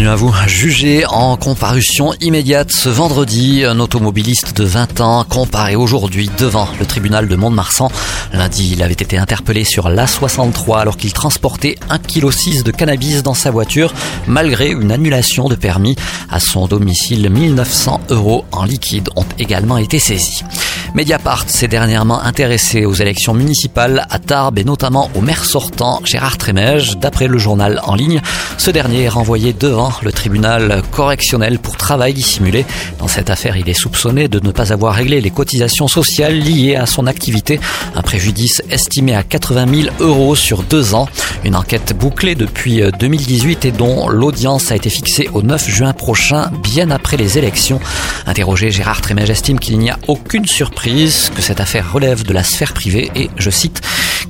Bienvenue à vous. Jugé en comparution immédiate ce vendredi, un automobiliste de 20 ans comparé aujourd'hui devant le tribunal de Mont-de-Marsan. Lundi, il avait été interpellé sur l'A63 alors qu'il transportait 1,6 kg de cannabis dans sa voiture malgré une annulation de permis. À son domicile, 1900 euros en liquide ont également été saisis. Mediapart s'est dernièrement intéressé aux élections municipales à Tarbes et notamment au maire sortant Gérard Trémège. D'après le journal en ligne, ce dernier est renvoyé devant le tribunal correctionnel pour travail dissimulé. Dans cette affaire, il est soupçonné de ne pas avoir réglé les cotisations sociales liées à son activité. Un préjudice estimé à 80 000 euros sur deux ans. Une enquête bouclée depuis 2018 et dont l'audience a été fixée au 9 juin prochain, bien après les élections. Interrogé, Gérard Trémège estime qu'il n'y a aucune surprise que cette affaire relève de la sphère privée et, je cite,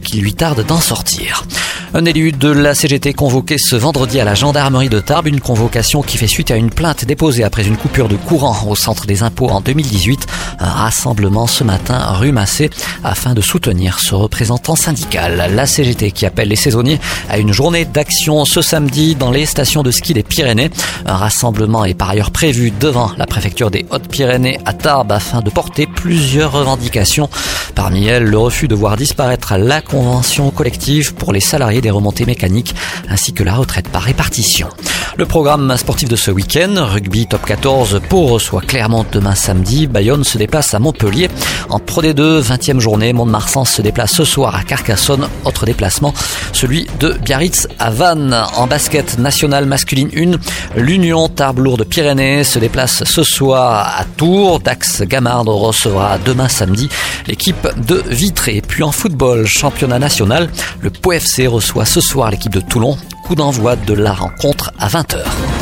qu'il lui tarde d'en sortir. Un élu de la CGT convoqué ce vendredi à la gendarmerie de Tarbes, une convocation qui fait suite à une plainte déposée après une coupure de courant au centre des impôts en 2018. Un rassemblement ce matin rue Massé afin de soutenir ce représentant syndical. La CGT qui appelle les saisonniers à une journée d'action ce samedi dans les stations de ski des Pyrénées. Un rassemblement est par ailleurs prévu devant la préfecture des Hautes-Pyrénées à Tarbes afin de porter plusieurs revendications. Parmi elles, le refus de voir disparaître la convention collective pour les salariés des remontées mécaniques ainsi que la retraite par répartition. Le programme sportif de ce week-end, rugby top 14, Pau reçoit Clermont demain samedi, Bayonne se déplace à Montpellier. En Pro D2, 20e journée, Mont-de-Marsan se déplace ce soir à Carcassonne, autre déplacement, celui de Biarritz à Vannes. En basket national masculine 1, l'Union Tarbes-Lourdes Pyrénées se déplace ce soir à Tours. Dax Gamard recevra demain samedi de Vitré. Puis en football, championnat national, le POFC reçoit ce soir l'équipe de Toulon. Coup d'envoi de la rencontre à 20h.